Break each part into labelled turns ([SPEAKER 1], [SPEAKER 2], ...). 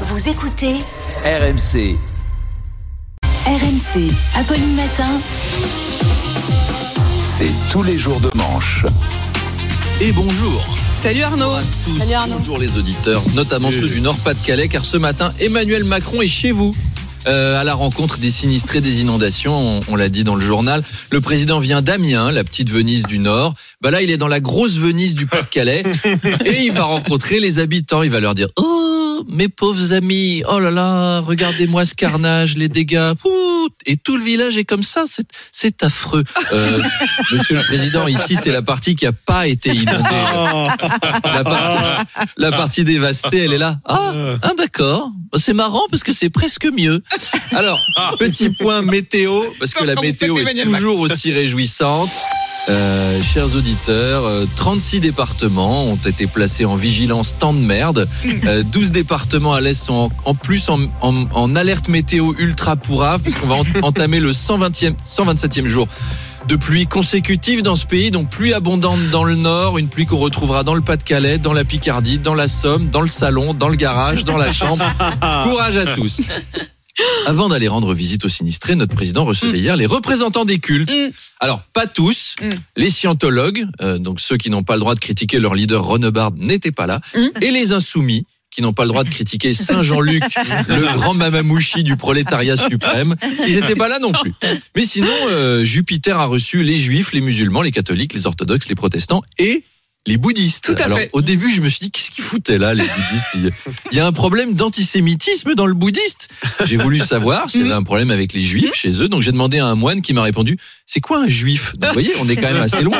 [SPEAKER 1] Vous écoutez
[SPEAKER 2] RMC.
[SPEAKER 1] RMC, Apolline Matin.
[SPEAKER 2] C'est tous les jours de manche.
[SPEAKER 3] Et bonjour.
[SPEAKER 4] Salut Arnaud.
[SPEAKER 3] Tous,
[SPEAKER 4] Salut Arnaud.
[SPEAKER 3] Bonjour les auditeurs, notamment ceux du Nord-Pas-de-Calais, car ce matin, Emmanuel Macron est chez vous. euh, à la rencontre des sinistrés des inondations, on, on l'a dit dans le journal. Le président vient d'Amiens, la petite Venise du Nord. Bah là, il est dans la grosse Venise du Pas-de-Calais et il va rencontrer les habitants. Il va leur dire Oh, mes pauvres amis, oh là là, regardez-moi ce carnage, les dégâts. Ouh, et tout le village est comme ça, c'est- affreux. Euh, monsieur le président, ici, c'est la partie qui a pas été inondée. La partie, la partie dévastée, elle est là. Ah, ah, d'accord. C'est marrant parce que c'est presque mieux. Alors, petit point météo, parce que la météo est toujours aussi réjouissante. Euh, chers auditeurs, euh, 36 départements ont été placés en vigilance temps de merde. Euh, 12 départements à l'Est sont en, en plus en, en- en alerte météo ultra pourrave, puisqu'on va ent- entamer le 120e, 127e jour de pluie consécutive dans ce pays, donc pluie abondante dans le nord, une pluie qu'on retrouvera dans le Pas-de-Calais, dans la Picardie, dans la Somme, dans le salon, dans le garage, dans la chambre. Courage à tous. Avant d'aller rendre visite aux sinistrés, notre président recevait hier les représentants des cultes.
[SPEAKER 4] Mm.
[SPEAKER 3] Alors, pas tous.
[SPEAKER 4] Mm.
[SPEAKER 3] Les scientologues, euh, donc ceux qui n'ont pas le droit de critiquer leur leader Ronebard, n'étaient pas là.
[SPEAKER 4] Mm.
[SPEAKER 3] Et les insoumis, qui n'ont pas le droit de critiquer Saint Jean-Luc, le grand mamamouchi du prolétariat suprême, ils n'étaient pas là non plus. Mais sinon, euh, Jupiter a reçu les juifs, les musulmans, les catholiques, les orthodoxes, les protestants et les bouddhistes.
[SPEAKER 4] Tout à
[SPEAKER 3] Alors
[SPEAKER 4] fait.
[SPEAKER 3] au début, je me suis dit qu'est-ce qu'ils foutaient là, les bouddhistes Il y a- un problème d'antisémitisme dans le bouddhiste. J'ai voulu savoir s'il y avait un problème avec les juifs chez eux, donc j'ai demandé à un moine qui m'a répondu c'est quoi un juif? Donc, Vous voyez, on est quand même assez loin.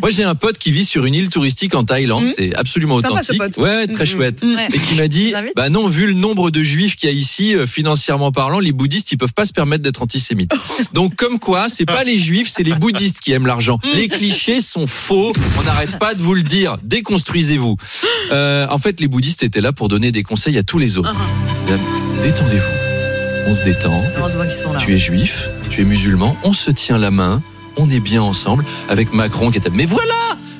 [SPEAKER 3] Moi, j'ai un pote qui vit sur une île touristique en Thaïlande,
[SPEAKER 4] Mhm.
[SPEAKER 3] c'est absolument
[SPEAKER 4] Sympa, ce
[SPEAKER 3] authentique.
[SPEAKER 4] pote.
[SPEAKER 3] Ouais, très
[SPEAKER 4] Mhm.
[SPEAKER 3] chouette.
[SPEAKER 4] Ouais.
[SPEAKER 3] Et qui m'a dit, bah non, vu le nombre de juifs qu'il y a ici, euh, financièrement parlant, les bouddhistes, ils peuvent pas se permettre d'être antisémites. Donc, comme quoi, c'est pas les juifs, c'est les bouddhistes qui aiment l'argent. Les clichés sont faux. On n'arrête pas de vous le dire. Déconstruisez-vous. Euh, en fait, les bouddhistes étaient là pour donner des conseils à tous les autres. Euh, Détendez-vous. On se détend.
[SPEAKER 5] Heureusement qu'ils sont là.
[SPEAKER 3] Tu es juif, tu es musulman, on se tient la main, on est bien ensemble, avec Macron qui était. Mais voilà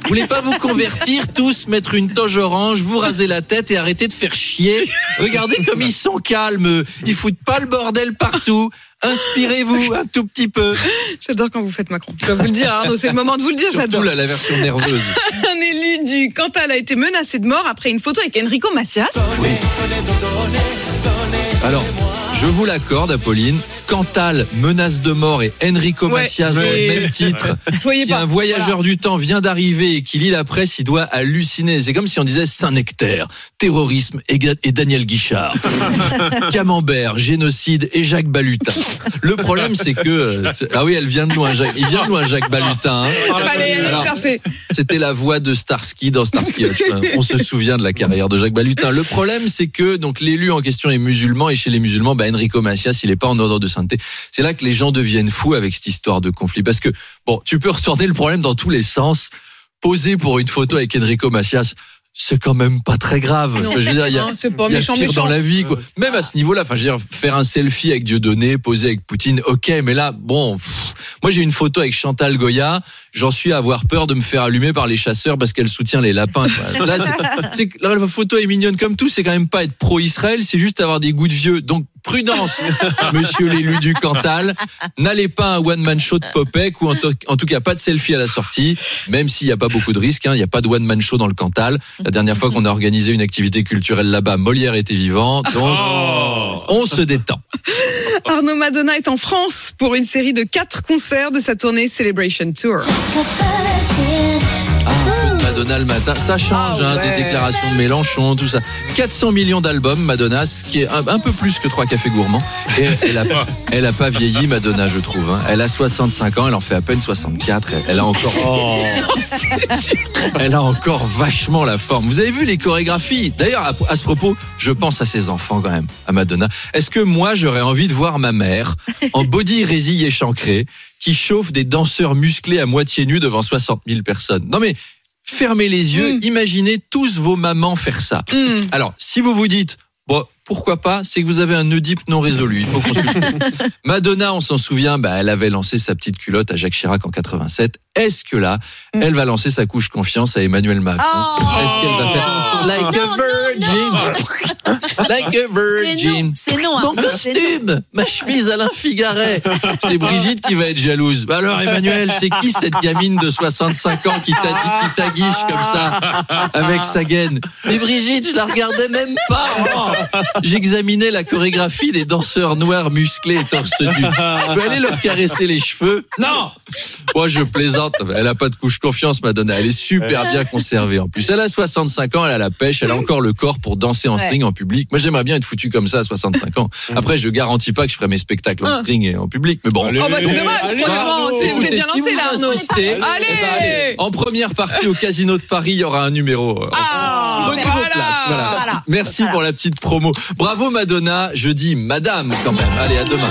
[SPEAKER 3] Vous voulez pas vous convertir tous, mettre une toge orange, vous raser la tête et arrêter de faire chier Regardez comme ils sont calmes, ils foutent pas le bordel partout. Inspirez-vous un tout petit peu.
[SPEAKER 4] J'adore quand vous faites Macron. Je dois vous le dire, Arnaud, c'est le moment de vous le dire,
[SPEAKER 3] Surtout
[SPEAKER 4] j'adore.
[SPEAKER 3] là, la version nerveuse.
[SPEAKER 4] Un élu du Cantal a été menacé de mort après une photo avec Enrico Macias.
[SPEAKER 3] Alors, je vous l'accorde, Apolline. Cantal, menace de mort et Enrico
[SPEAKER 4] Ouais,
[SPEAKER 3] Macias dans le même titre. Si
[SPEAKER 4] pas.
[SPEAKER 3] un voyageur du temps vient d'arriver et qu'il lit la presse, il doit halluciner. C'est comme si on disait Saint-Nectaire, terrorisme et, Daniel Guichard, Camembert, génocide et Jacques Balutin. Le problème, c'est que ah oui, elle vient de loin. Jacques, il vient de loin, Jacques Balutin. hein. C'était la voix de Starsky dans Starsky Hutch. On se souvient de la carrière de Jacques Balutin. Le problème, c'est que donc l'élu en question est musulman et chez les musulmans, bah, Enrico Macias, il est pas en ordre de C'est là que les gens deviennent fous avec cette histoire de conflit. Parce que bon, tu peux retourner le problème dans tous les sens. Poser pour une photo avec Enrico Macias, c'est quand même pas très grave.
[SPEAKER 4] Non.
[SPEAKER 3] Je veux dire, il y a,
[SPEAKER 4] pas
[SPEAKER 3] il y a
[SPEAKER 4] méchant,
[SPEAKER 3] pire
[SPEAKER 4] méchant.
[SPEAKER 3] dans la vie, quoi. Même à ce niveau-là, enfin, je veux dire, faire un selfie avec Dieudonné, poser avec Poutine, ok, mais là, bon, pff, moi j'ai une photo avec Chantal Goya, j'en suis à avoir peur de me faire allumer par les chasseurs parce qu'elle soutient les lapins. quoi. Là, la photo est mignonne comme tout, c'est quand même pas être pro-Israël, c'est juste avoir des goûts de vieux. Donc prudence, monsieur l'élu du Cantal, n'allez pas à un one-man show de Popek ou en, to- en tout cas pas de selfie à la sortie, même s'il n'y a pas beaucoup de risques, hein, il n'y a pas de one-man show dans le Cantal. La dernière fois qu'on a organisé une activité culturelle là-bas, Molière était vivant, donc on se détend.
[SPEAKER 4] Arnaud Madonna est en France pour une série de quatre concerts de sa tournée Celebration Tour.
[SPEAKER 3] Madonna le matin, ça change
[SPEAKER 4] Ah
[SPEAKER 3] hein,
[SPEAKER 4] ouais.
[SPEAKER 3] des déclarations de Mélenchon, tout ça. 400 millions d'albums, Madonna, ce qui est un, un peu plus que trois cafés gourmands. Et elle a, elle a pas vieilli, Madonna, je trouve. hein. Elle a 65 ans, elle en fait à peine 64. Elle, elle a encore, elle a encore vachement la forme. Vous avez vu les chorégraphies? D'ailleurs, à, à ce propos, je pense à ses enfants quand même, à Madonna. Est-ce que moi, j'aurais envie de voir ma mère en body résille échancré qui chauffe des danseurs musclés à moitié nus devant 60 000 personnes? Non mais fermez les yeux,
[SPEAKER 4] Mm.
[SPEAKER 3] imaginez tous vos mamans faire ça.
[SPEAKER 4] Hmm.
[SPEAKER 3] Alors, si vous vous dites, bon, pourquoi pas C'est que vous avez un Oedipe non résolu. Il faut consulter. Madonna, on s'en souvient, bah, elle avait lancé sa petite culotte à Jacques Chirac en 87. Est-ce que là, elle va lancer sa couche confiance à Emmanuel Macron
[SPEAKER 5] Oh.
[SPEAKER 3] Est-ce qu'elle va faire like
[SPEAKER 5] Non,
[SPEAKER 3] a
[SPEAKER 5] non,
[SPEAKER 3] virgin Like a virgin
[SPEAKER 5] c'est non.
[SPEAKER 3] mon
[SPEAKER 5] hein. Non.
[SPEAKER 3] costume, ma chemise Alain Figaret. C'est Brigitte qui va être jalouse. Bah alors Emmanuel, c'est qui cette gamine de 65 ans qui t'a dit qui t'aguiche comme ça avec sa gaine? Mais Brigitte, je la regardais même pas. Oh J'examinais la chorégraphie des danseurs noirs musclés et torse nu. Je peux aller leur caresser les cheveux? Non Moi je plaisante. Elle a pas de couche confiance, Madonna. Elle est super bien conservée en plus. Elle a 65 ans, elle a la pêche, elle a encore le corps pour danser en string en public. Moi j'aimerais bien être foutu comme ça à 65 ans. Après je garantis pas que je ferai mes spectacles en
[SPEAKER 4] Ah.
[SPEAKER 3] string et en public, mais bon.
[SPEAKER 6] Allez.
[SPEAKER 4] Oh bah c'est dommage, franchement, vous êtes bien
[SPEAKER 3] si
[SPEAKER 4] lancé là, Arnaud. Allez
[SPEAKER 3] eh ben, allez. En première partie au Casino de Paris, il y aura un numéro. euh,
[SPEAKER 4] Ah,
[SPEAKER 3] Prenez vos
[SPEAKER 4] voilà.
[SPEAKER 3] places. Voilà.
[SPEAKER 5] Voilà.
[SPEAKER 3] Merci pour la petite promo. Bravo Madonna. Je dis Madame quand même. Allez, à demain.